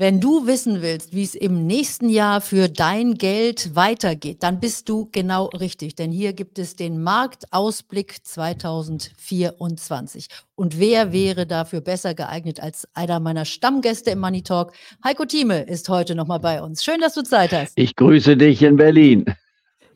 Wenn du wissen willst, wie es im nächsten Jahr für dein Geld weitergeht, dann bist du genau richtig, denn hier gibt es den Marktausblick 2024. Und wer wäre dafür besser geeignet als einer meiner Stammgäste im Money Talk? Heiko Thieme ist heute nochmal bei uns. Schön, dass du Zeit hast. Ich grüße dich in Berlin.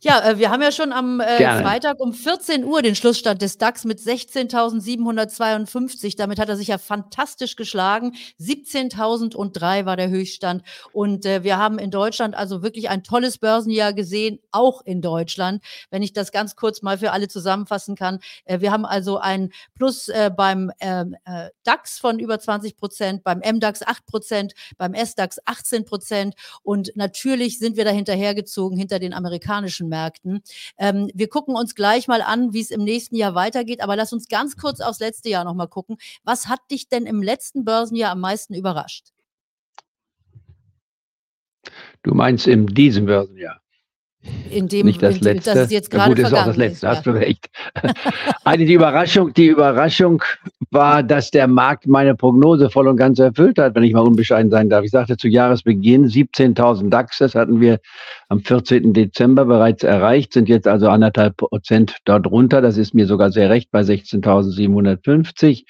Ja, äh, wir haben ja schon am äh, Freitag um 14 Uhr den Schlussstand des DAX mit 16.752. Damit hat er sich ja fantastisch geschlagen. 17.003 war der Höchststand. Und äh, wir haben in Deutschland also wirklich ein tolles Börsenjahr gesehen, auch in Deutschland. Wenn ich das ganz kurz mal für alle zusammenfassen kann. Äh, wir haben also ein Plus äh, beim ähm, äh, DAX von über 20 Prozent, beim MDAX 8 Prozent, beim SDAX 18 Prozent. Und natürlich sind wir da hinterhergezogen hinter den amerikanischen Märkten. Ähm, wir gucken uns gleich mal an, wie es im nächsten Jahr weitergeht, aber lass uns ganz kurz aufs letzte Jahr nochmal gucken. Was hat dich denn im letzten Börsenjahr am meisten überrascht? Du meinst in diesem Börsenjahr? In dem, nicht das letzte. Das ist jetzt gerade ja, gut, ist auch das letzte, ist, hast ja. du recht. Eine die Überraschung, die Überraschung war, dass der Markt meine Prognose voll und ganz erfüllt hat, wenn ich mal unbescheiden sein darf. Ich sagte zu Jahresbeginn 17.000 DAX, das hatten wir am 14. Dezember bereits erreicht, sind jetzt also anderthalb Prozent dort runter. Das ist mir sogar sehr recht bei 16.750.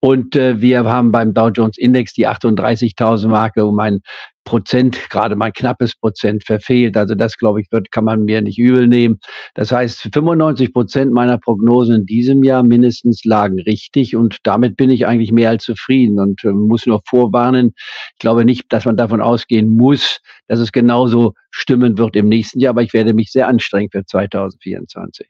Und äh, wir haben beim Dow Jones Index die 38.000 Marke um ein Prozent, gerade mal knappes Prozent verfehlt. Also das, glaube ich, wird, kann man mir nicht übel nehmen. Das heißt, 95 Prozent meiner Prognosen in diesem Jahr mindestens lagen richtig und damit bin ich eigentlich mehr als zufrieden und äh, muss nur vorwarnen. Ich glaube nicht, dass man davon ausgehen muss, dass es genauso stimmen wird im nächsten Jahr, aber ich werde mich sehr anstrengen für 2024.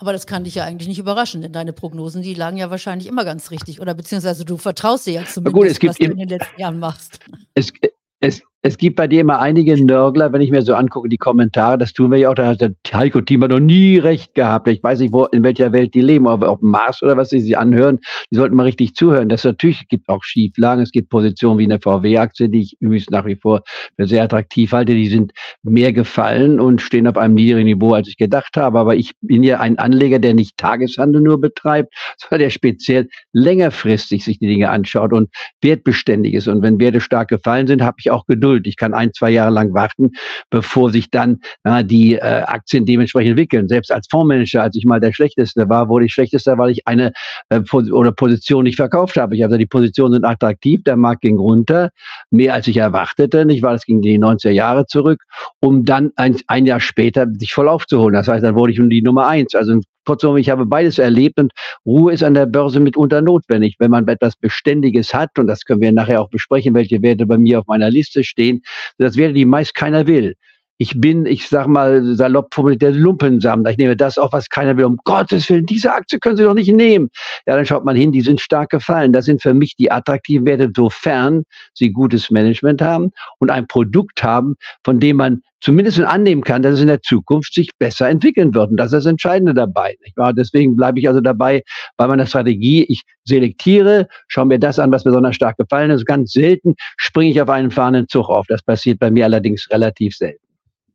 Aber das kann dich ja eigentlich nicht überraschen, denn deine Prognosen, die lagen ja wahrscheinlich immer ganz richtig. Oder beziehungsweise du vertraust dir ja zumindest, gut, was du in den letzten Jahren machst. Es, es, es gibt bei dir immer einige Nörgler, wenn ich mir so angucke, die Kommentare, das tun wir ja auch, da hat der Heiko Thiemer noch nie recht gehabt. Ich weiß nicht, wo, in welcher Welt die leben, ob auf dem Mars oder was sie sich anhören. Die sollten mal richtig zuhören. Das natürlich gibt auch Schieflagen. Es gibt Positionen wie eine VW-Aktie, die ich übrigens nach wie vor für sehr attraktiv halte. Die sind mehr gefallen und stehen auf einem niedrigen Niveau, als ich gedacht habe. Aber ich bin ja ein Anleger, der nicht Tageshandel nur betreibt, sondern der speziell längerfristig sich die Dinge anschaut und wertbeständig ist. Und wenn Werte stark gefallen sind, habe ich auch Geduld Geduld. Ich kann ein, zwei Jahre lang warten, bevor sich dann äh, die äh, Aktien dementsprechend entwickeln. Selbst als Fondsmanager, als ich mal der Schlechteste war, wurde ich Schlechtester, weil ich eine äh, oder Position nicht verkauft habe. Ich habe gesagt, die Positionen sind attraktiv, der Markt ging runter, mehr als ich erwartete, nicht weil es ging in die 90er Jahre zurück, um dann ein, ein Jahr später sich voll aufzuholen. Das heißt, dann wurde ich nun die Nummer eins. Also Kurzum, ich habe beides erlebt und Ruhe ist an der Börse mitunter notwendig. Wenn man etwas Beständiges hat, und das können wir nachher auch besprechen, welche Werte bei mir auf meiner Liste stehen, das Werte, die meist keiner will. Ich bin, ich sag mal salopp formuliert, der Lumpensammler. Ich nehme das auf, was keiner will. Um Gottes Willen, diese Aktie können Sie doch nicht nehmen. Ja, dann schaut man hin, die sind stark gefallen. Das sind für mich die attraktiven Werte, sofern sie gutes Management haben und ein Produkt haben, von dem man zumindest annehmen kann, dass es in der Zukunft sich besser entwickeln wird. Und das ist das Entscheidende dabei. Nicht? Deswegen bleibe ich also dabei bei meiner Strategie. Ich selektiere, schaue mir das an, was besonders stark gefallen ist. Ganz selten springe ich auf einen fahrenden Zug auf. Das passiert bei mir allerdings relativ selten.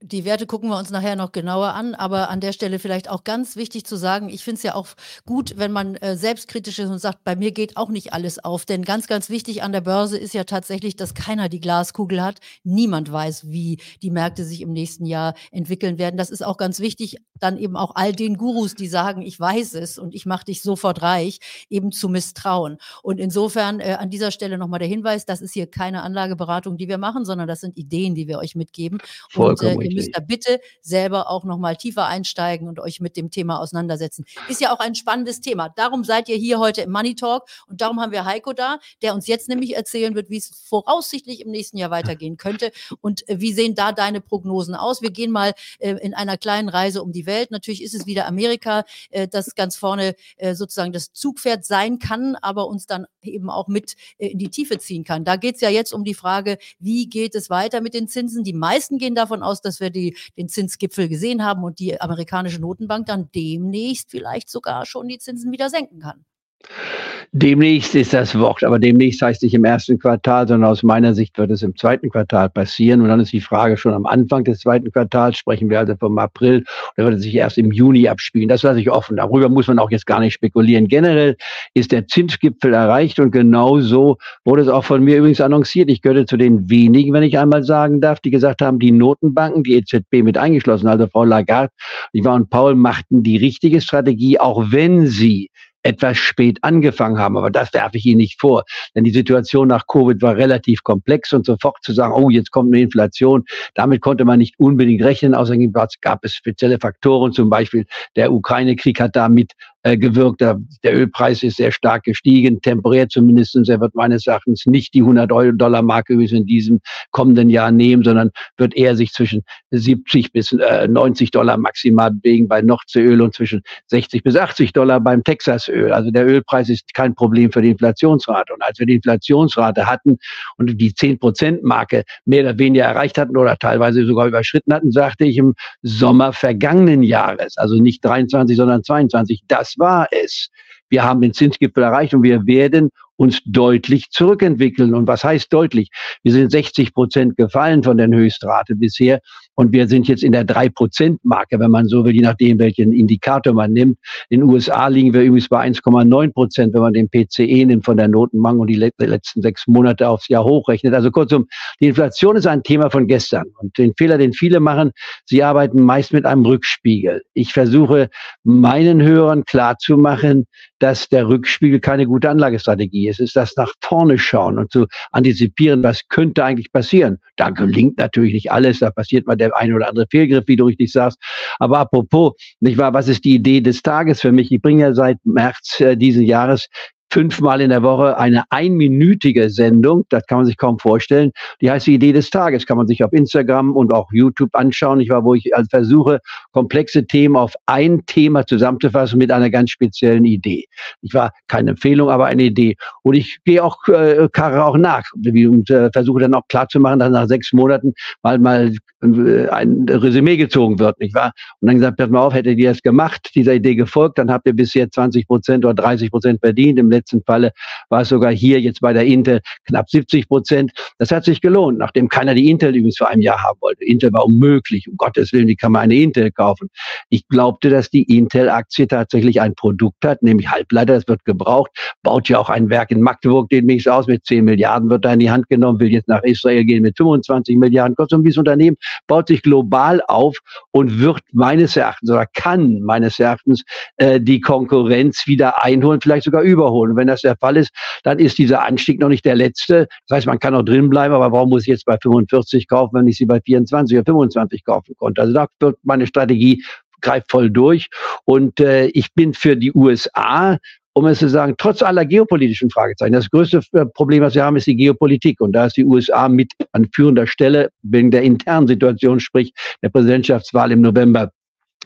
Die Werte gucken wir uns nachher noch genauer an, aber an der Stelle vielleicht auch ganz wichtig zu sagen, ich finde es ja auch gut, wenn man äh, selbstkritisch ist und sagt, bei mir geht auch nicht alles auf. Denn ganz, ganz wichtig an der Börse ist ja tatsächlich, dass keiner die Glaskugel hat. Niemand weiß, wie die Märkte sich im nächsten Jahr entwickeln werden. Das ist auch ganz wichtig, dann eben auch all den Gurus, die sagen, ich weiß es und ich mache dich sofort reich, eben zu misstrauen. Und insofern äh, an dieser Stelle nochmal der Hinweis, das ist hier keine Anlageberatung, die wir machen, sondern das sind Ideen, die wir euch mitgeben. Vollkommen und, äh, müsst da bitte selber auch noch mal tiefer einsteigen und euch mit dem Thema auseinandersetzen. Ist ja auch ein spannendes Thema. Darum seid ihr hier heute im Money Talk und darum haben wir Heiko da, der uns jetzt nämlich erzählen wird, wie es voraussichtlich im nächsten Jahr weitergehen könnte und äh, wie sehen da deine Prognosen aus. Wir gehen mal äh, in einer kleinen Reise um die Welt. Natürlich ist es wieder Amerika, äh, das ganz vorne sozusagen das Zugpferd sein kann, aber uns dann eben auch mit in die Tiefe ziehen kann. Da geht es ja jetzt um die Frage, wie geht es weiter mit den Zinsen? Die meisten gehen davon aus, dass wir die, den Zinsgipfel gesehen haben und die amerikanische Notenbank dann demnächst vielleicht sogar schon die Zinsen wieder senken kann. Demnächst ist das Wort, aber demnächst heißt nicht im ersten Quartal, sondern aus meiner Sicht wird es im zweiten Quartal passieren. Und dann ist die Frage schon am Anfang des zweiten Quartals, sprechen wir also vom April, oder wird es sich erst im Juni abspielen. Das lasse ich offen. Darüber muss man auch jetzt gar nicht spekulieren. Generell ist der Zinsgipfel erreicht und genau so wurde es auch von mir übrigens annonciert. Ich gehörte zu den wenigen, wenn ich einmal sagen darf, die gesagt haben, die Notenbanken, die EZB mit eingeschlossen, also Frau Lagarde, ich war und Paul machten die richtige Strategie, auch wenn sie etwas spät angefangen haben. Aber das werfe ich Ihnen nicht vor. Denn die Situation nach Covid war relativ komplex und sofort zu sagen, oh, jetzt kommt eine Inflation, damit konnte man nicht unbedingt rechnen. Außerdem gab es spezielle Faktoren, zum Beispiel der Ukraine-Krieg hat da mit äh, gewirkt. Der, Ölpreis ist sehr stark gestiegen, temporär zumindest. Er wird meines Erachtens nicht die 100-Dollar-Marke wie es in diesem kommenden Jahr nehmen, sondern wird eher sich zwischen 70 bis äh, 90 Dollar maximal bewegen bei Nordseeöl und zwischen 60 bis 80 Dollar beim Texasöl. Also der Ölpreis ist kein Problem für die Inflationsrate. Und als wir die Inflationsrate hatten und die 10-Prozent-Marke mehr oder weniger erreicht hatten oder teilweise sogar überschritten hatten, sagte ich im Sommer vergangenen Jahres, also nicht 23, sondern 22, das war es. Wir haben den Zinsgipfel erreicht und wir werden uns deutlich zurückentwickeln. Und was heißt deutlich? Wir sind 60 Prozent gefallen von der Höchstrate bisher und wir sind jetzt in der 3-Prozent-Marke, wenn man so will, je nachdem, welchen Indikator man nimmt. In den USA liegen wir übrigens bei 1,9 Prozent, wenn man den PCE nimmt von der Notenbank und die letzten sechs Monate aufs Jahr hochrechnet. Also kurzum, die Inflation ist ein Thema von gestern. Und den Fehler, den viele machen, sie arbeiten meist mit einem Rückspiegel. Ich versuche meinen Hörern klarzumachen, dass der Rückspiegel keine gute Anlagestrategie ist. Es ist das nach vorne schauen und zu antizipieren, was könnte eigentlich passieren. Da gelingt natürlich nicht alles, da passiert mal der eine oder andere Fehlgriff, wie du richtig sagst. Aber apropos, nicht wahr, was ist die Idee des Tages für mich? Ich bringe ja seit März äh, diesen Jahres fünfmal in der Woche eine einminütige Sendung. Das kann man sich kaum vorstellen. Die heißt die Idee des Tages. Kann man sich auf Instagram und auch YouTube anschauen. Ich war, wo ich also versuche, komplexe Themen auf ein Thema zusammenzufassen mit einer ganz speziellen Idee. Ich war keine Empfehlung, aber eine Idee. Und ich gehe auch, äh, Karre auch nach und äh, versuche dann auch klarzumachen, dass nach sechs Monaten mal, mal ein Resümee gezogen wird, nicht wahr? Und dann gesagt, pass mal auf, hättet ihr das gemacht, dieser Idee gefolgt, dann habt ihr bisher 20 Prozent oder 30 Prozent verdient. Im letzten Falle war es sogar hier jetzt bei der Intel knapp 70 Prozent. Das hat sich gelohnt, nachdem keiner die Intel übrigens für ein Jahr haben wollte. Intel war unmöglich. Um Gottes Willen, wie kann man eine Intel kaufen? Ich glaubte, dass die Intel-Aktie tatsächlich ein Produkt hat, nämlich Halbleiter, das wird gebraucht, baut ja auch ein Werk in Magdeburg demnächst aus mit 10 Milliarden, wird da in die Hand genommen, will jetzt nach Israel gehen mit 25 Milliarden. Kurzum, dieses Unternehmen baut sich global auf und wird meines Erachtens oder kann meines Erachtens äh, die Konkurrenz wieder einholen, vielleicht sogar überholen. Und wenn das der Fall ist, dann ist dieser Anstieg noch nicht der letzte. Das heißt, man kann noch drin bleiben, aber warum muss ich jetzt bei 45 kaufen, wenn ich sie bei 24 oder 25 kaufen konnte? Also da wird meine Strategie greift voll durch. Und äh, ich bin für die USA um es zu sagen, trotz aller geopolitischen Fragezeichen. Das größte äh, Problem, was wir haben, ist die Geopolitik. Und da ist die USA mit an führender Stelle wegen der internen Situation, sprich der Präsidentschaftswahl im November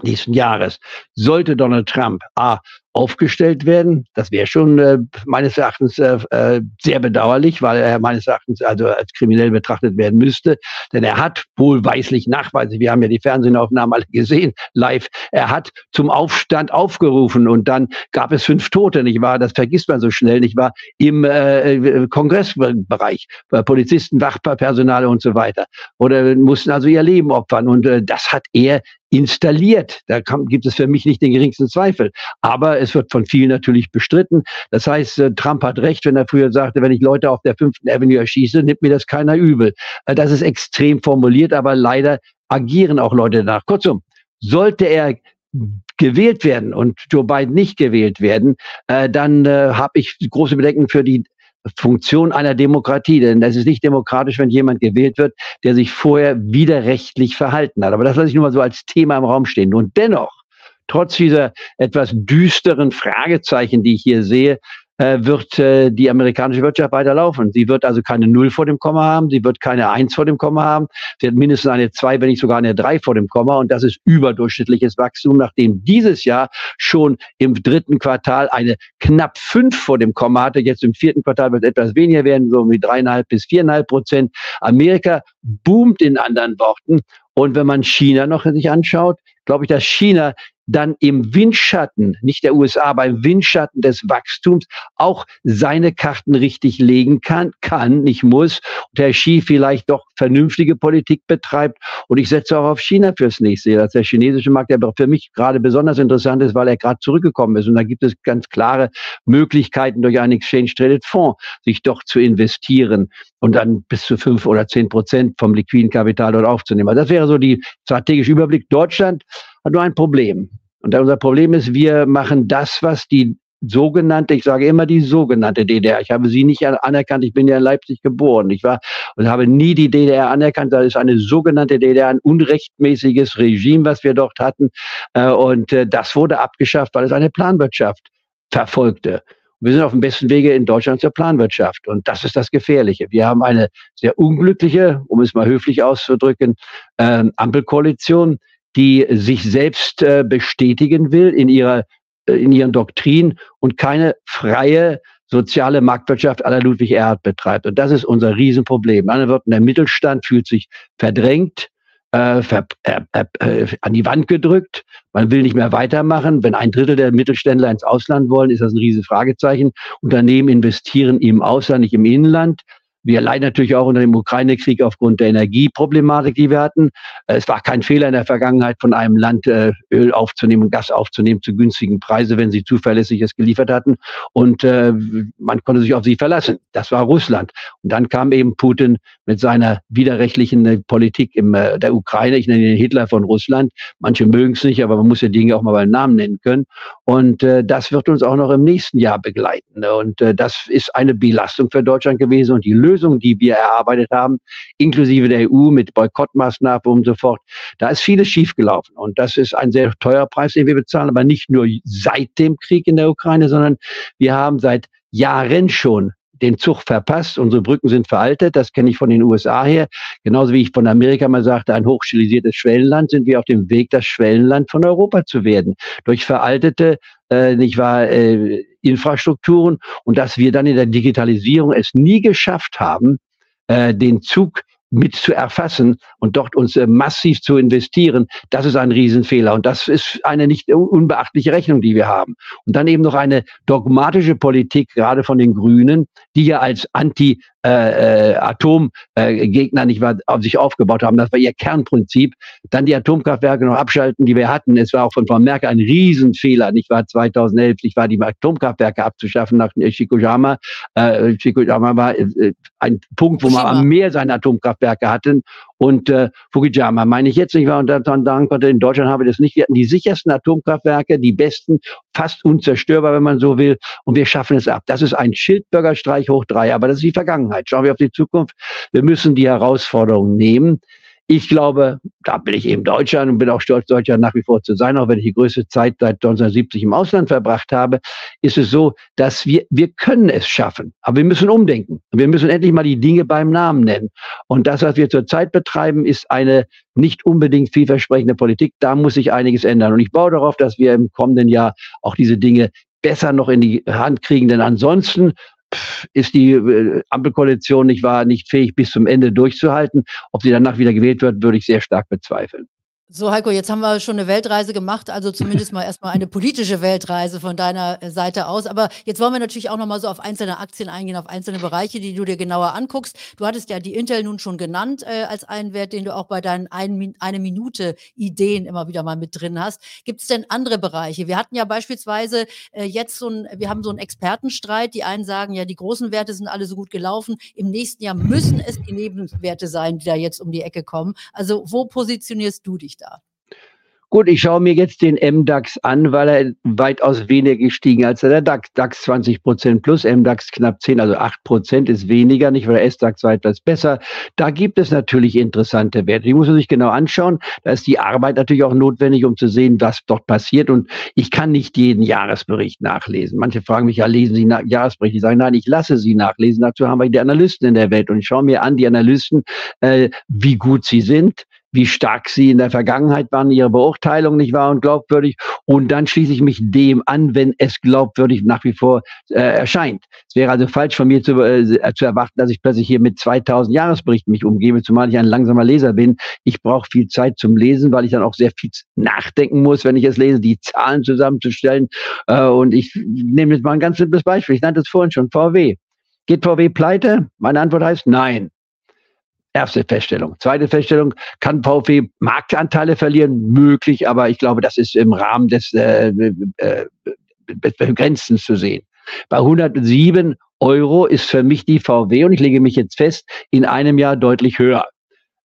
diesen Jahres. Sollte Donald Trump A aufgestellt werden. Das wäre schon äh, meines Erachtens äh, äh, sehr bedauerlich, weil er meines Erachtens also als kriminell betrachtet werden müsste. Denn er hat wohlweislich Nachweise, wir haben ja die Fernsehaufnahmen alle gesehen, live, er hat zum Aufstand aufgerufen und dann gab es fünf Tote, nicht wahr? Das vergisst man so schnell, nicht wahr? Im äh, äh Kongressbereich, bei Polizisten, Wachpersonale und so weiter. Oder mussten also ihr Leben opfern und äh, das hat er installiert. Da kann, gibt es für mich nicht den geringsten Zweifel. Aber es wird von vielen natürlich bestritten. Das heißt, äh, Trump hat recht, wenn er früher sagte, wenn ich Leute auf der fünften Avenue erschieße, nimmt mir das keiner übel. Äh, das ist extrem formuliert, aber leider agieren auch Leute danach. Kurzum, sollte er gewählt werden und Joe Biden nicht gewählt werden, äh, dann äh, habe ich große Bedenken für die Funktion einer Demokratie. Denn es ist nicht demokratisch, wenn jemand gewählt wird, der sich vorher widerrechtlich verhalten hat. Aber das lasse ich nur mal so als Thema im Raum stehen. Und dennoch trotz dieser etwas düsteren Fragezeichen, die ich hier sehe, äh, wird äh, die amerikanische Wirtschaft weiterlaufen. Sie wird also keine Null vor dem Komma haben, sie wird keine Eins vor dem Komma haben, sie hat mindestens eine Zwei, wenn nicht sogar eine Drei vor dem Komma und das ist überdurchschnittliches Wachstum, nachdem dieses Jahr schon im dritten Quartal eine knapp Fünf vor dem Komma hatte. Jetzt im vierten Quartal wird etwas weniger werden, so wie dreieinhalb bis viereinhalb Prozent. Amerika boomt in anderen Worten und wenn man China noch sich anschaut, glaube ich, dass China dann im Windschatten, nicht der USA, aber im Windschatten des Wachstums auch seine Karten richtig legen kann, kann, nicht muss. Und Herr Xi vielleicht doch vernünftige Politik betreibt. Und ich setze auch auf China fürs nächste Jahr. Das ist der chinesische Markt, der für mich gerade besonders interessant ist, weil er gerade zurückgekommen ist. Und da gibt es ganz klare Möglichkeiten durch einen Exchange Traded Fonds, sich doch zu investieren und dann bis zu fünf oder zehn Prozent vom liquiden Kapital dort aufzunehmen. Also das wäre so die strategische Überblick. Deutschland hat nur ein Problem. Und unser Problem ist, wir machen das, was die sogenannte, ich sage immer die sogenannte DDR. Ich habe sie nicht anerkannt. Ich bin ja in Leipzig geboren. Ich war und habe nie die DDR anerkannt. Das ist eine sogenannte DDR, ein unrechtmäßiges Regime, was wir dort hatten. Äh, und äh, das wurde abgeschafft, weil es eine Planwirtschaft verfolgte. Wir sind auf dem besten Wege in Deutschland zur Planwirtschaft. Und das ist das Gefährliche. Wir haben eine sehr unglückliche, um es mal höflich auszudrücken, äh, Ampelkoalition, die sich selbst äh, bestätigen will in ihrer äh, in ihren Doktrinen und keine freie soziale Marktwirtschaft aller Ludwig Erhard betreibt. Und das ist unser Riesenproblem. Andere Worten, der Mittelstand fühlt sich verdrängt, äh, ver, äh, äh, an die Wand gedrückt. Man will nicht mehr weitermachen. Wenn ein Drittel der Mittelständler ins Ausland wollen, ist das ein riesiges Fragezeichen. Unternehmen investieren im Ausland, nicht im Inland. Wir leiden natürlich auch unter dem Ukraine-Krieg aufgrund der Energieproblematik, die wir hatten. Es war kein Fehler in der Vergangenheit, von einem Land äh, Öl aufzunehmen und Gas aufzunehmen zu günstigen Preisen, wenn sie zuverlässig es geliefert hatten. Und äh, man konnte sich auf sie verlassen. Das war Russland. Und dann kam eben Putin mit seiner widerrechtlichen äh, Politik in der Ukraine. Ich nenne ihn Hitler von Russland. Manche mögen es nicht, aber man muss ja Dinge auch mal beim Namen nennen können. Und das wird uns auch noch im nächsten Jahr begleiten. Und das ist eine Belastung für Deutschland gewesen. Und die Lösung, die wir erarbeitet haben, inklusive der EU mit Boykottmaßnahmen und so fort, da ist vieles schiefgelaufen. Und das ist ein sehr teurer Preis, den wir bezahlen, aber nicht nur seit dem Krieg in der Ukraine, sondern wir haben seit Jahren schon den Zug verpasst. Unsere Brücken sind veraltet. Das kenne ich von den USA her. Genauso wie ich von Amerika mal sagte, ein hochstilisiertes Schwellenland sind wir auf dem Weg, das Schwellenland von Europa zu werden. Durch veraltete äh, nicht wahr, äh, Infrastrukturen und dass wir dann in der Digitalisierung es nie geschafft haben, äh, den Zug mit zu erfassen und dort uns äh, massiv zu investieren, das ist ein Riesenfehler. Und das ist eine nicht unbeachtliche Rechnung, die wir haben. Und dann eben noch eine dogmatische Politik, gerade von den Grünen, die ja als Anti- äh, äh, Atomgegner nicht wahr, auf sich aufgebaut haben. Das war ihr Kernprinzip. Dann die Atomkraftwerke noch abschalten, die wir hatten. Es war auch von Frau Merkel ein Riesenfehler, nicht wahr, 2011, nicht wahr, die Atomkraftwerke abzuschaffen nach Shikojama. Äh, Shikojama war äh, ein Punkt, wo man am Meer seine Atomkraftwerke hatten und äh, Fukuyama meine ich jetzt nicht wahr und dann sagen in Deutschland haben wir das nicht. Wir hatten die sichersten Atomkraftwerke, die besten, fast unzerstörbar, wenn man so will. Und wir schaffen es ab. Das ist ein Schildbürgerstreich hoch drei, aber das ist die Vergangenheit. Schauen wir auf die Zukunft. Wir müssen die Herausforderungen nehmen. Ich glaube, da bin ich eben Deutscher und bin auch stolz, Deutscher nach wie vor zu sein, auch wenn ich die größte Zeit seit 1970 im Ausland verbracht habe, ist es so, dass wir, wir können es schaffen, aber wir müssen umdenken. Wir müssen endlich mal die Dinge beim Namen nennen. Und das, was wir zurzeit betreiben, ist eine nicht unbedingt vielversprechende Politik. Da muss sich einiges ändern. Und ich baue darauf, dass wir im kommenden Jahr auch diese Dinge besser noch in die Hand kriegen, denn ansonsten ist die äh, Ampelkoalition nicht wahr, nicht fähig bis zum Ende durchzuhalten. Ob sie danach wieder gewählt wird, würde ich sehr stark bezweifeln. So, Heiko, jetzt haben wir schon eine Weltreise gemacht, also zumindest mal erstmal eine politische Weltreise von deiner äh, Seite aus. Aber jetzt wollen wir natürlich auch nochmal so auf einzelne Aktien eingehen, auf einzelne Bereiche, die du dir genauer anguckst. Du hattest ja die Intel nun schon genannt äh, als einen Wert, den du auch bei deinen ein, eine Minute Ideen immer wieder mal mit drin hast. Gibt es denn andere Bereiche? Wir hatten ja beispielsweise äh, jetzt so ein, wir haben so einen Expertenstreit. Die einen sagen ja, die großen Werte sind alle so gut gelaufen. Im nächsten Jahr müssen es die Nebenwerte sein, die da jetzt um die Ecke kommen. Also wo positionierst du dich? Da? Gut, ich schaue mir jetzt den MDAX an, weil er weitaus weniger gestiegen als der DAX. DAX 20 Prozent plus, MDAX knapp 10, also 8 Prozent ist weniger, nicht weil der S-DAX etwas besser. Da gibt es natürlich interessante Werte. Die muss man sich genau anschauen. Da ist die Arbeit natürlich auch notwendig, um zu sehen, was dort passiert. Und ich kann nicht jeden Jahresbericht nachlesen. Manche fragen mich, ja, lesen Sie nach Jahresbericht? Ich sage, nein, ich lasse sie nachlesen. Dazu haben wir die Analysten in der Welt. Und ich schaue mir an, die Analysten, äh, wie gut sie sind wie stark sie in der Vergangenheit waren, ihre Beurteilung nicht war und glaubwürdig. Und dann schließe ich mich dem an, wenn es glaubwürdig nach wie vor äh, erscheint. Es wäre also falsch von mir zu, äh, zu erwarten, dass ich plötzlich hier mit 2000 Jahresberichten mich umgebe, zumal ich ein langsamer Leser bin. Ich brauche viel Zeit zum Lesen, weil ich dann auch sehr viel nachdenken muss, wenn ich es lese, die Zahlen zusammenzustellen. Äh, und ich nehme jetzt mal ein ganz simples Beispiel. Ich nannte es vorhin schon, VW. Geht VW pleite? Meine Antwort heißt nein. Erste Feststellung. Zweite Feststellung, kann VW Marktanteile verlieren? Möglich, aber ich glaube, das ist im Rahmen des äh, äh, Begrenzens zu sehen. Bei 107 Euro ist für mich die VW, und ich lege mich jetzt fest, in einem Jahr deutlich höher.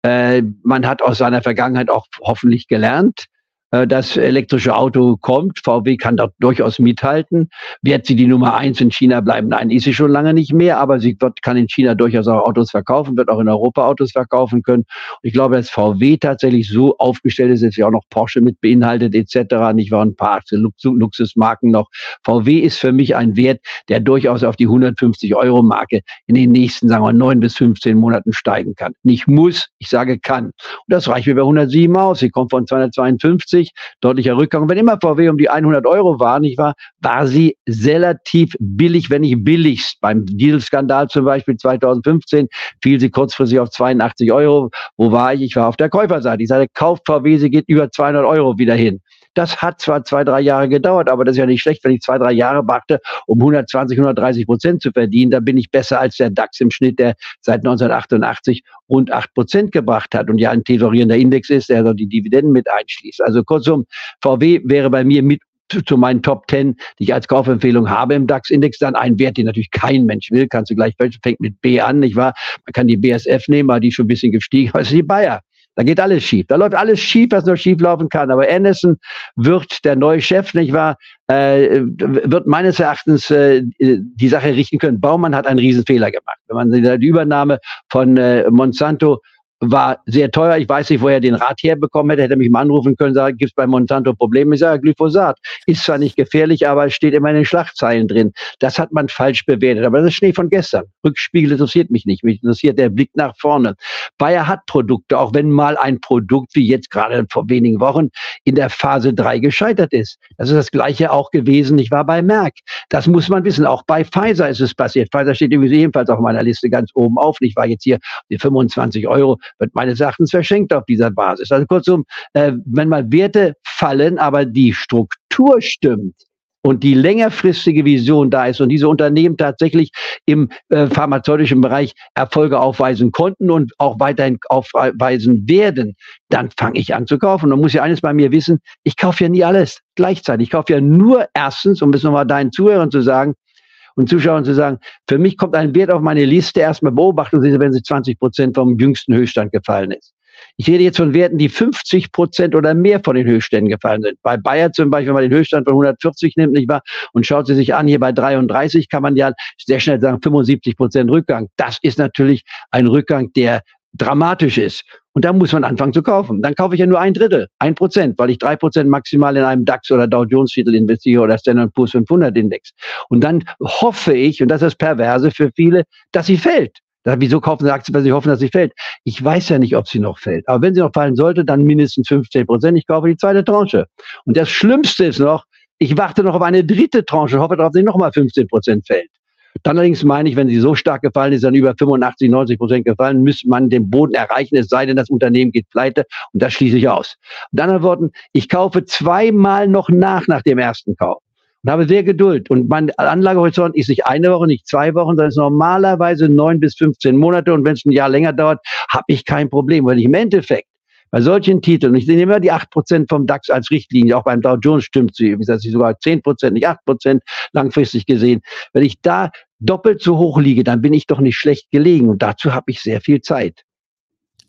Äh, man hat aus seiner Vergangenheit auch hoffentlich gelernt. Äh, das elektrische Auto kommt. VW kann dort durchaus mithalten. Wird sie die Nummer eins in China bleiben? Nein, ist sie schon lange nicht mehr, aber sie wird, kann in China durchaus auch Autos verkaufen, wird auch in Europa Autos verkaufen können. Und ich glaube, dass VW tatsächlich so aufgestellt ist, dass sie auch noch Porsche mit beinhaltet etc., nicht wahr, ein paar Luxusmarken noch. VW ist für mich ein Wert, der durchaus auf die 150 Euro Marke in den nächsten, sagen wir, neun bis 15 Monaten steigen kann. Nicht muss, ich sage kann. Und das reicht mir bei 107 aus. Sie kommt von 252 2020 deutlicher Rückgang. wenn immer VW um die 100 Euro war, nicht wahr, war sie relativ billig, wenn nicht billigst. Beim Dieselskandal zum Beispiel 2015 fiel sie kurzfristig auf 82 Euro. Wo war ich? Ich war auf der Käuferseite. Ich sagte, kauft VW, sie geht über 200 Euro wieder hin. Das hat zwar zwei, drei Jahre gedauert, aber das ist ja nicht schlecht, wenn ich zwei, drei Jahre brachte, um 120, 130 Prozent zu verdienen. Da bin ich besser als der DAX im Schnitt, der seit 1988 rund acht Prozent gebracht hat und ja ein tesorierender Index ist, der also die Dividenden mit einschließt. Also kurzum, VW wäre bei mir mit zu meinen Top 10, die ich als Kaufempfehlung habe im DAX-Index, dann ein Wert, den natürlich kein Mensch will, kannst du gleich, fängt mit B an, nicht wahr? Man kann die BSF nehmen, aber die ist schon ein bisschen gestiegen, also die Bayer. Da geht alles schief. Da läuft alles schief, was nur schief laufen kann. Aber Anderson wird der neue Chef, nicht wahr? Äh, wird meines Erachtens äh, die Sache richten können. Baumann hat einen Riesenfehler gemacht. Wenn man die Übernahme von äh, Monsanto war sehr teuer. Ich weiß nicht, woher er den Rat herbekommen hätte. Hätte mich mal anrufen können, sagen, gibt es bei Monsanto Probleme? Ich sage, Glyphosat ist zwar nicht gefährlich, aber es steht immer in den Schlagzeilen drin. Das hat man falsch bewertet. Aber das ist Schnee von gestern. Rückspiegel interessiert mich nicht. Mich interessiert der Blick nach vorne. Bayer hat Produkte, auch wenn mal ein Produkt, wie jetzt gerade vor wenigen Wochen, in der Phase 3 gescheitert ist. Das ist das Gleiche auch gewesen. Ich war bei Merck. Das muss man wissen. Auch bei Pfizer ist es passiert. Pfizer steht übrigens ebenfalls auf meiner Liste ganz oben auf. Ich war jetzt hier die 25 Euro wird meines Erachtens verschenkt auf dieser Basis. Also kurzum, äh, wenn mal Werte fallen, aber die Struktur stimmt, und die längerfristige Vision da ist und diese Unternehmen tatsächlich im äh, pharmazeutischen Bereich Erfolge aufweisen konnten und auch weiterhin aufweisen werden, dann fange ich an zu kaufen. Und muss ja eines bei mir wissen, ich kaufe ja nie alles gleichzeitig. Ich kaufe ja nur erstens, um es nochmal deinen Zuhörern zu sagen, und Zuschauern zu sagen, für mich kommt ein Wert auf meine Liste, erstmal beobachten wenn sie 20 Prozent vom jüngsten Höchststand gefallen ist. Ich rede jetzt von Werten, die 50 Prozent oder mehr von den Höchstständen gefallen sind. Bei Bayer zum Beispiel, wenn man den Höchststand von 140 nimmt, nicht wahr, und schaut sie sich an, hier bei 33 kann man ja sehr schnell sagen, 75 Prozent Rückgang. Das ist natürlich ein Rückgang, der dramatisch ist. Und da muss man anfangen zu kaufen. Dann kaufe ich ja nur ein Drittel, ein Prozent, weil ich drei Prozent maximal in einem DAX oder Dow Jones Titel investiere oder Standard Poor's 500 Index. Und dann hoffe ich, und das ist perverse für viele, dass sie fällt. Da, wieso kaufen sie Aktien, weil sie hoffen, dass sie fällt? Ich weiß ja nicht, ob sie noch fällt. Aber wenn sie noch fallen sollte, dann mindestens 15 Prozent. Ich kaufe die zweite Tranche. Und das Schlimmste ist noch, ich warte noch auf eine dritte Tranche, hoffe darauf, dass sie nochmal 15 Prozent fällt. Dann allerdings meine ich, wenn sie so stark gefallen ist, dann über 85, 90 Prozent gefallen, müsste man den Boden erreichen, es sei denn, das Unternehmen geht pleite und das schließe ich aus. Mit anderen Worten, ich kaufe zweimal noch nach nach dem ersten Kauf und habe sehr Geduld. Und mein Anlagehorizont ist nicht eine Woche, nicht zwei Wochen, sondern ist normalerweise neun bis 15 Monate. Und wenn es ein Jahr länger dauert, habe ich kein Problem, weil ich im Endeffekt bei solchen Titeln, ich nehme immer die acht Prozent vom DAX als Richtlinie, auch beim Dow Jones stimmt sie, wie gesagt, sogar zehn Prozent, nicht acht Prozent langfristig gesehen. Wenn ich da doppelt so hoch liege, dann bin ich doch nicht schlecht gelegen und dazu habe ich sehr viel Zeit.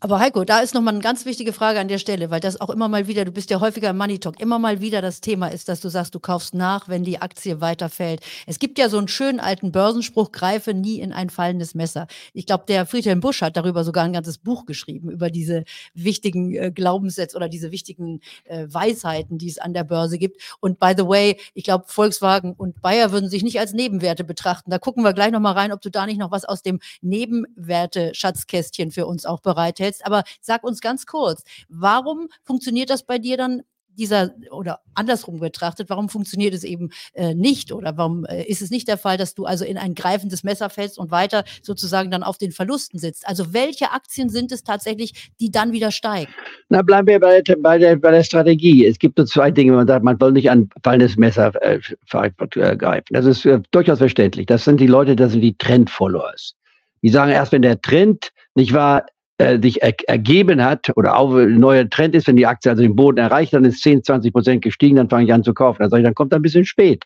Aber Heiko, da ist nochmal eine ganz wichtige Frage an der Stelle, weil das auch immer mal wieder, du bist ja häufiger im Money Talk, immer mal wieder das Thema ist, dass du sagst, du kaufst nach, wenn die Aktie weiterfällt. Es gibt ja so einen schönen alten Börsenspruch, greife nie in ein fallendes Messer. Ich glaube, der Friedhelm Busch hat darüber sogar ein ganzes Buch geschrieben, über diese wichtigen äh, Glaubenssätze oder diese wichtigen äh, Weisheiten, die es an der Börse gibt. Und by the way, ich glaube, Volkswagen und Bayer würden sich nicht als Nebenwerte betrachten. Da gucken wir gleich nochmal rein, ob du da nicht noch was aus dem Nebenwerte-Schatzkästchen für uns auch bereithältst setzt. Aber sag uns ganz kurz, warum funktioniert das bei dir dann dieser oder andersrum betrachtet, warum funktioniert es eben äh, nicht oder warum äh, ist es nicht der Fall, dass du also in ein greifendes Messer fällst und weiter sozusagen dann auf den Verlusten sitzt? Also welche Aktien sind es tatsächlich, die dann wieder steigen? Na, bleiben wir bei der, bei der, bei der Strategie. Es gibt so zwei Dinge, man sagt, man soll nicht an fallendes Messer äh, äh, greifen. Das ist äh, durchaus verständlich. Das sind die Leute, das sind die Trend-Followers. Die sagen erst, wenn der Trend nicht wahr äh, sich er, ergeben hat oder auch ein neuer Trend ist, wenn die Aktie also den Boden erreicht, dann ist 10, 20 Prozent gestiegen, dann fange ich an zu kaufen. Dann sage ich, dann kommt er ein bisschen spät.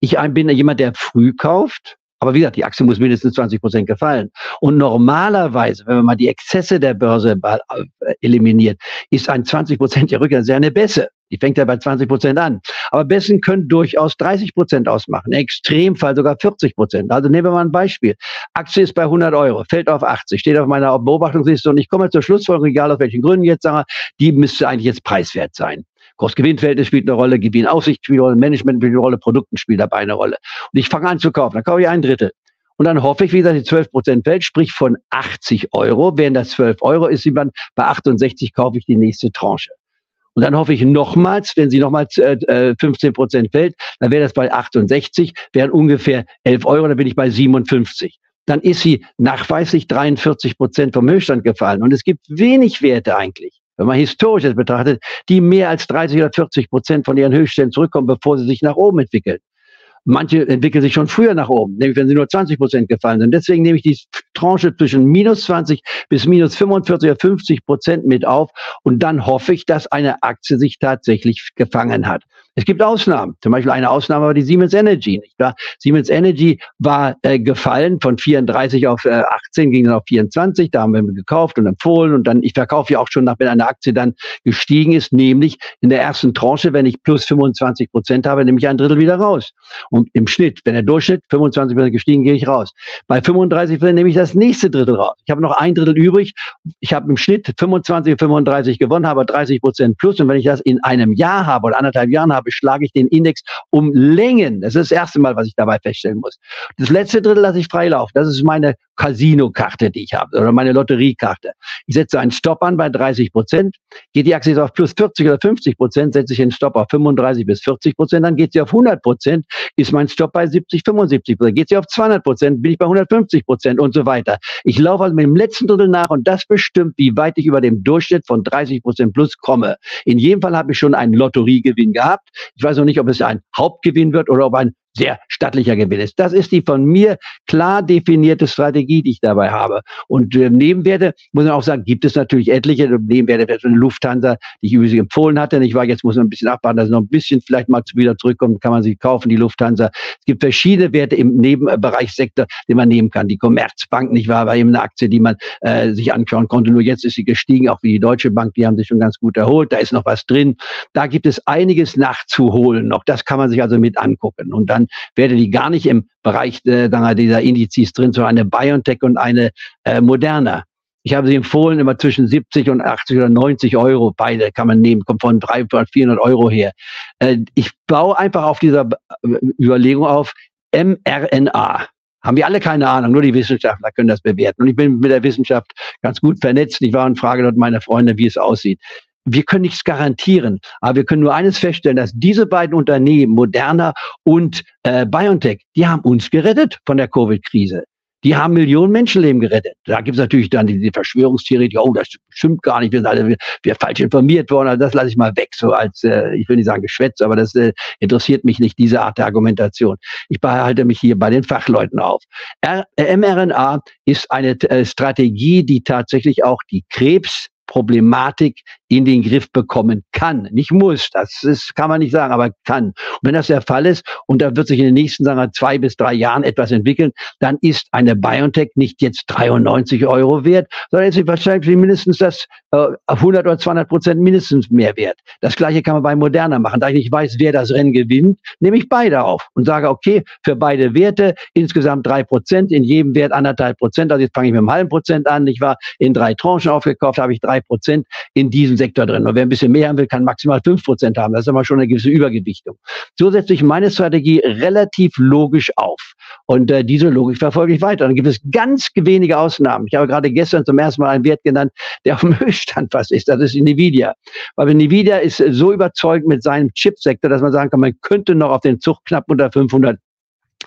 Ich bin jemand, der früh kauft, aber wie gesagt, die Aktie muss mindestens 20 Prozent gefallen. Und normalerweise, wenn man mal die Exzesse der Börse äh, eliminiert, ist ein 20 Prozent Rückkehr sehr eine Bässe. Die fängt ja bei 20 Prozent an. Aber Bessen können durchaus 30 Prozent ausmachen. Im Extremfall sogar 40 Prozent. Also nehmen wir mal ein Beispiel. Aktie ist bei 100 Euro, fällt auf 80, steht auf meiner Beobachtungsliste und ich komme zur Schlussfolgerung, egal aus welchen Gründen jetzt sage, die müsste eigentlich jetzt preiswert sein. Kursgewinnverhältnis spielt eine Rolle, Gewinnaussicht spielt eine Rolle, Management spielt eine Rolle, Produkten spielt dabei eine Rolle. Und ich fange an zu kaufen, dann kaufe ich ein Drittel. Und dann hoffe ich, wie gesagt, die 12 Prozent fällt, sprich von 80 Euro. Während das 12 Euro ist, sind bei 68 kaufe ich die nächste Tranche. Und dann hoffe ich nochmals, wenn sie nochmals äh, 15 äh, Prozent fällt, dann wäre das bei 68, wären ungefähr 11 Euro, dann bin ich bei 57. Dann ist sie nachweislich 43 Prozent vom Höchststand gefallen. Und es gibt wenig Werte eigentlich, wenn man historisch das betrachtet, die mehr als 30 oder 40 Prozent von ihren Höchstständen zurückkommen, bevor sie sich nach oben entwickeln. Manche entwickeln sich schon früher nach oben, nämlich wenn sie nur 20 Prozent gefallen sind. Deswegen nehme ich die Tranche zwischen minus 20 bis minus 45 oder 50 Prozent mit auf und dann hoffe ich, dass eine Aktie sich tatsächlich gefangen hat. Es gibt Ausnahmen. Zum Beispiel eine Ausnahme war die Siemens Energy. Nicht wahr? Siemens Energy war äh, gefallen von 34 auf äh, 18, ging dann auf 24. Da haben wir gekauft und empfohlen. Und dann, ich verkaufe ja auch schon nach, wenn eine Aktie dann gestiegen ist, nämlich in der ersten Tranche, wenn ich plus 25 Prozent habe, nehme ich ein Drittel wieder raus. Und im Schnitt, wenn der Durchschnitt 25 Prozent gestiegen, gehe ich raus. Bei 35 Prozent nehme ich das nächste Drittel raus. Ich habe noch ein Drittel übrig. Ich habe im Schnitt 25, 35 gewonnen, habe 30 Prozent plus. Und wenn ich das in einem Jahr habe oder anderthalb Jahren habe, beschlage ich den Index um Längen. Das ist das erste Mal, was ich dabei feststellen muss. Das letzte Drittel lasse ich freilaufen. Das ist meine Casino-Karte, die ich habe, oder meine Lotteriekarte. Ich setze einen Stop an bei 30 Prozent. Geht die Aktie jetzt auf plus 40 oder 50 Prozent, setze ich den Stop auf 35 bis 40 Prozent, dann geht sie auf 100 Prozent, ist mein Stop bei 70, 75 Prozent. Geht sie auf 200 Prozent, bin ich bei 150 Prozent und so weiter. Ich laufe also mit dem letzten Drittel nach und das bestimmt, wie weit ich über dem Durchschnitt von 30 Prozent plus komme. In jedem Fall habe ich schon einen Lotteriegewinn gehabt. Ich weiß noch nicht, ob es ein Hauptgewinn wird oder ob ein sehr stattlicher Gewinn ist. Das ist die von mir klar definierte Strategie, die ich dabei habe. Und äh, Nebenwerte, muss man auch sagen, gibt es natürlich etliche Nebenwerte, eine Lufthansa, die ich übrigens empfohlen hatte. Ich war jetzt muss man ein bisschen abwarten, dass noch ein bisschen vielleicht mal wieder zurückkommt, kann man sie kaufen, die Lufthansa. Es gibt verschiedene Werte im Nebenbereichssektor, die man nehmen kann. Die Commerzbank, nicht wahr, war eben eine Aktie, die man äh, sich anschauen konnte. Nur jetzt ist sie gestiegen, auch wie die Deutsche Bank, die haben sich schon ganz gut erholt. Da ist noch was drin. Da gibt es einiges nachzuholen noch. Das kann man sich also mit angucken. Und dann wäre die gar nicht im Bereich äh, dieser Indizes drin, sondern eine BioNTech und eine äh, Moderna. Ich habe sie empfohlen, immer zwischen 70 und 80 oder 90 Euro. Beide kann man nehmen, kommt von 300, 400 Euro her. Äh, ich baue einfach auf dieser äh, Überlegung auf mRNA. Haben wir alle keine Ahnung, nur die Wissenschaftler können das bewerten. Und ich bin mit der Wissenschaft ganz gut vernetzt. Ich war und frage dort meine Freunde, wie es aussieht wir können nichts garantieren, aber wir können nur eines feststellen, dass diese beiden Unternehmen, Moderna und äh, BioNTech, die haben uns gerettet von der Covid-Krise. Die haben Millionen Menschenleben gerettet. Da gibt es natürlich dann die, die Verschwörungstheorie, oh, das stimmt gar nicht, wir sind alle wir, wir falsch informiert worden. Also das lasse ich mal weg, so als, äh, ich will nicht sagen Geschwätz, aber das äh, interessiert mich nicht, diese Art der Argumentation. Ich behalte mich hier bei den Fachleuten auf. R äh, mRNA ist eine äh, Strategie, die tatsächlich auch die Krebs Problematik in den Griff bekommen kann. Nicht muss, das ist, kann man nicht sagen, aber kann. Und wenn das der Fall ist und da wird sich in den nächsten sagen wir, zwei bis drei Jahren etwas entwickeln, dann ist eine BioNTech nicht jetzt 93 Euro wert, sondern ist wahrscheinlich mindestens das äh, 100 oder 200 Prozent mindestens mehr wert. Das gleiche kann man bei Moderna machen. Da ich nicht weiß, wer das Rennen gewinnt, nehme ich beide auf und sage, okay, für beide Werte insgesamt drei Prozent, in jedem Wert anderthalb Prozent. Also jetzt fange ich mit einem halben Prozent an. Ich war in drei Tranchen aufgekauft, habe ich drei Prozent in diesen Sektor drin. Und wer ein bisschen mehr haben will, kann maximal fünf Prozent haben. Das ist aber schon eine gewisse Übergewichtung. So setze ich meine Strategie relativ logisch auf. Und äh, diese Logik verfolge ich weiter. Dann gibt es ganz wenige Ausnahmen. Ich habe gerade gestern zum ersten Mal einen Wert genannt, der auf dem Höchststand fast ist. Das ist Nvidia. Weil Nvidia ist so überzeugt mit seinem Chipsektor, dass man sagen kann, man könnte noch auf den Zug knapp unter 500 äh, äh,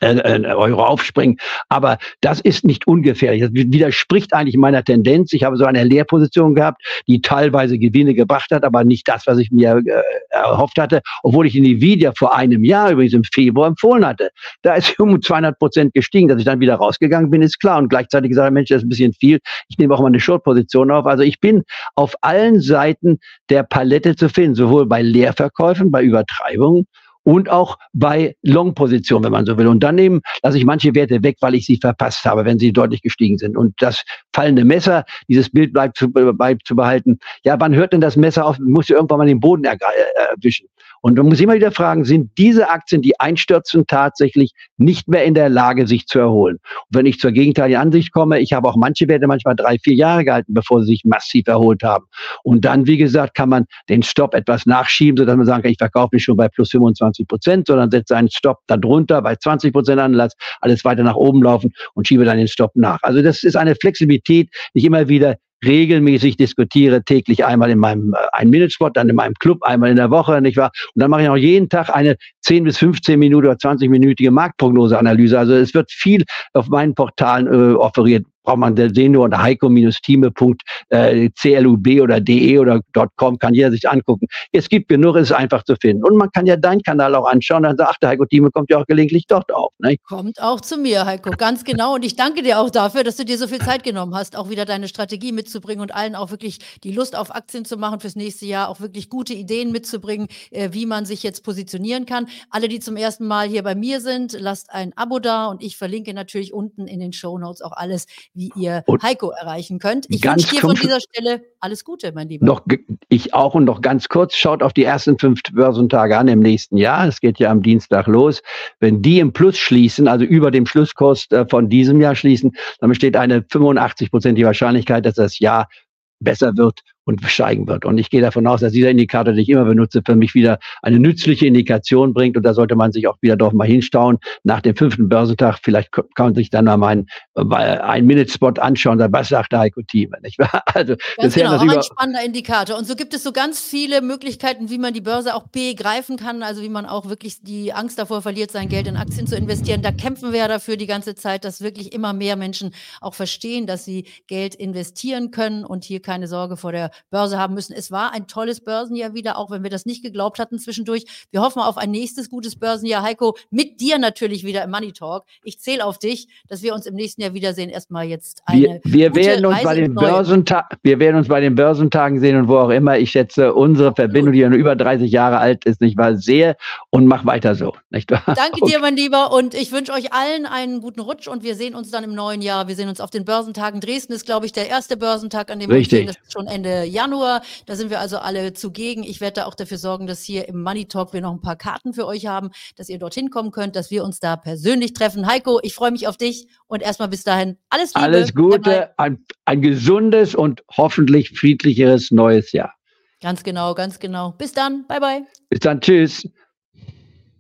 Euro aufspringen. Aber das ist nicht ungefährlich. Das widerspricht eigentlich meiner Tendenz. Ich habe so eine Leerposition gehabt, die teilweise Gewinne gebracht hat, aber nicht das, was ich mir äh, erhofft hatte, obwohl ich in die Nvidia vor einem Jahr, übrigens im Februar, empfohlen hatte. Da ist um 200 Prozent gestiegen. Dass ich dann wieder rausgegangen bin, ist klar. Und gleichzeitig gesagt, Mensch, das ist ein bisschen viel. Ich nehme auch mal eine Short-Position auf. Also ich bin auf allen Seiten der Palette zu finden, sowohl bei Leerverkäufen, bei Übertreibungen, und auch bei Long-Positionen, wenn man so will. Und dann eben lasse ich manche Werte weg, weil ich sie verpasst habe, wenn sie deutlich gestiegen sind. Und das fallende Messer, dieses Bild bleibt zu, bleibt zu behalten. Ja, wann hört denn das Messer auf? Muss ja irgendwann mal den Boden erwischen. Und man muss immer wieder fragen, sind diese Aktien, die einstürzen, tatsächlich nicht mehr in der Lage, sich zu erholen? Und wenn ich zur gegenteiligen Ansicht komme, ich habe auch manche Werte manchmal drei, vier Jahre gehalten, bevor sie sich massiv erholt haben. Und dann, wie gesagt, kann man den Stopp etwas nachschieben, sodass man sagen kann, ich verkaufe nicht schon bei plus 25 Prozent, sondern setze einen Stopp darunter bei 20 Prozent an, lasse alles weiter nach oben laufen und schiebe dann den Stopp nach. Also das ist eine Flexibilität, die ich immer wieder regelmäßig diskutiere, täglich einmal in meinem äh, Ein-Minute-Spot, dann in meinem Club einmal in der Woche, nicht wahr? Und dann mache ich auch jeden Tag eine 10 bis 15 Minuten oder 20-minütige Marktprognoseanalyse. Also es wird viel auf meinen Portalen äh, offeriert braucht man der Senior unter heiko-time.club äh, oder de oder .com kann jeder sich angucken. Es gibt genug, es ist einfach zu finden. Und man kann ja deinen Kanal auch anschauen, dann sagt, ach, der Heiko Thieme kommt ja auch gelegentlich dort auf. Ne? Kommt auch zu mir, Heiko, ganz genau. Und ich danke dir auch dafür, dass du dir so viel Zeit genommen hast, auch wieder deine Strategie mitzubringen und allen auch wirklich die Lust auf Aktien zu machen fürs nächste Jahr, auch wirklich gute Ideen mitzubringen, äh, wie man sich jetzt positionieren kann. Alle, die zum ersten Mal hier bei mir sind, lasst ein Abo da und ich verlinke natürlich unten in den Show Notes auch alles, wie ihr und Heiko erreichen könnt. Ich wünsche dir von dieser Stelle alles Gute, mein Lieber. Noch, ich auch und noch ganz kurz, schaut auf die ersten fünf Börsentage an im nächsten Jahr. Es geht ja am Dienstag los. Wenn die im Plus schließen, also über dem Schlusskurs äh, von diesem Jahr schließen, dann besteht eine 85-prozentige Wahrscheinlichkeit, dass das Jahr besser wird und steigen wird. Und ich gehe davon aus, dass dieser Indikator, den ich immer benutze, für mich wieder eine nützliche Indikation bringt. Und da sollte man sich auch wieder doch mal hinstauen. Nach dem fünften Börsentag, vielleicht kann man sich dann mal meinen äh, ein Minute-Spot anschauen, sagen, was sagt der Heiko Thieme? Nicht wahr? Also, Ganz genau, auch ein spannender Indikator. Und so gibt es so ganz viele Möglichkeiten, wie man die Börse auch begreifen kann, also wie man auch wirklich die Angst davor verliert, sein Geld in Aktien zu investieren. Da kämpfen wir ja dafür die ganze Zeit, dass wirklich immer mehr Menschen auch verstehen, dass sie Geld investieren können und hier keine Sorge vor der Börse haben müssen. Es war ein tolles Börsenjahr wieder, auch wenn wir das nicht geglaubt hatten zwischendurch. Wir hoffen auf ein nächstes gutes Börsenjahr. Heiko, mit dir natürlich wieder im Money Talk. Ich zähle auf dich, dass wir uns im nächsten Jahr wiedersehen. Erstmal jetzt eine wir, wir werden uns bei den Börsentagen, wir werden uns bei den Börsentagen sehen und wo auch immer. Ich schätze unsere Verbindung, die ja über 30 Jahre alt ist, nicht wahr, sehr und mach weiter so, nicht wahr? Danke okay. dir, mein Lieber, und ich wünsche euch allen einen guten Rutsch und wir sehen uns dann im neuen Jahr. Wir sehen uns auf den Börsentagen. Dresden ist, glaube ich, der erste Börsentag, an dem Richtig. wir sehen. Das ist schon Ende Januar. Da sind wir also alle zugegen. Ich werde da auch dafür sorgen, dass hier im Money Talk wir noch ein paar Karten für euch haben, dass ihr dorthin kommen könnt, dass wir uns da persönlich treffen. Heiko, ich freue mich auf dich und erstmal bis dahin alles Liebe. Alles Gute, ein, ein gesundes und hoffentlich friedlicheres neues Jahr. Ganz genau, ganz genau. Bis dann. Bye, bye. Bis dann. Tschüss.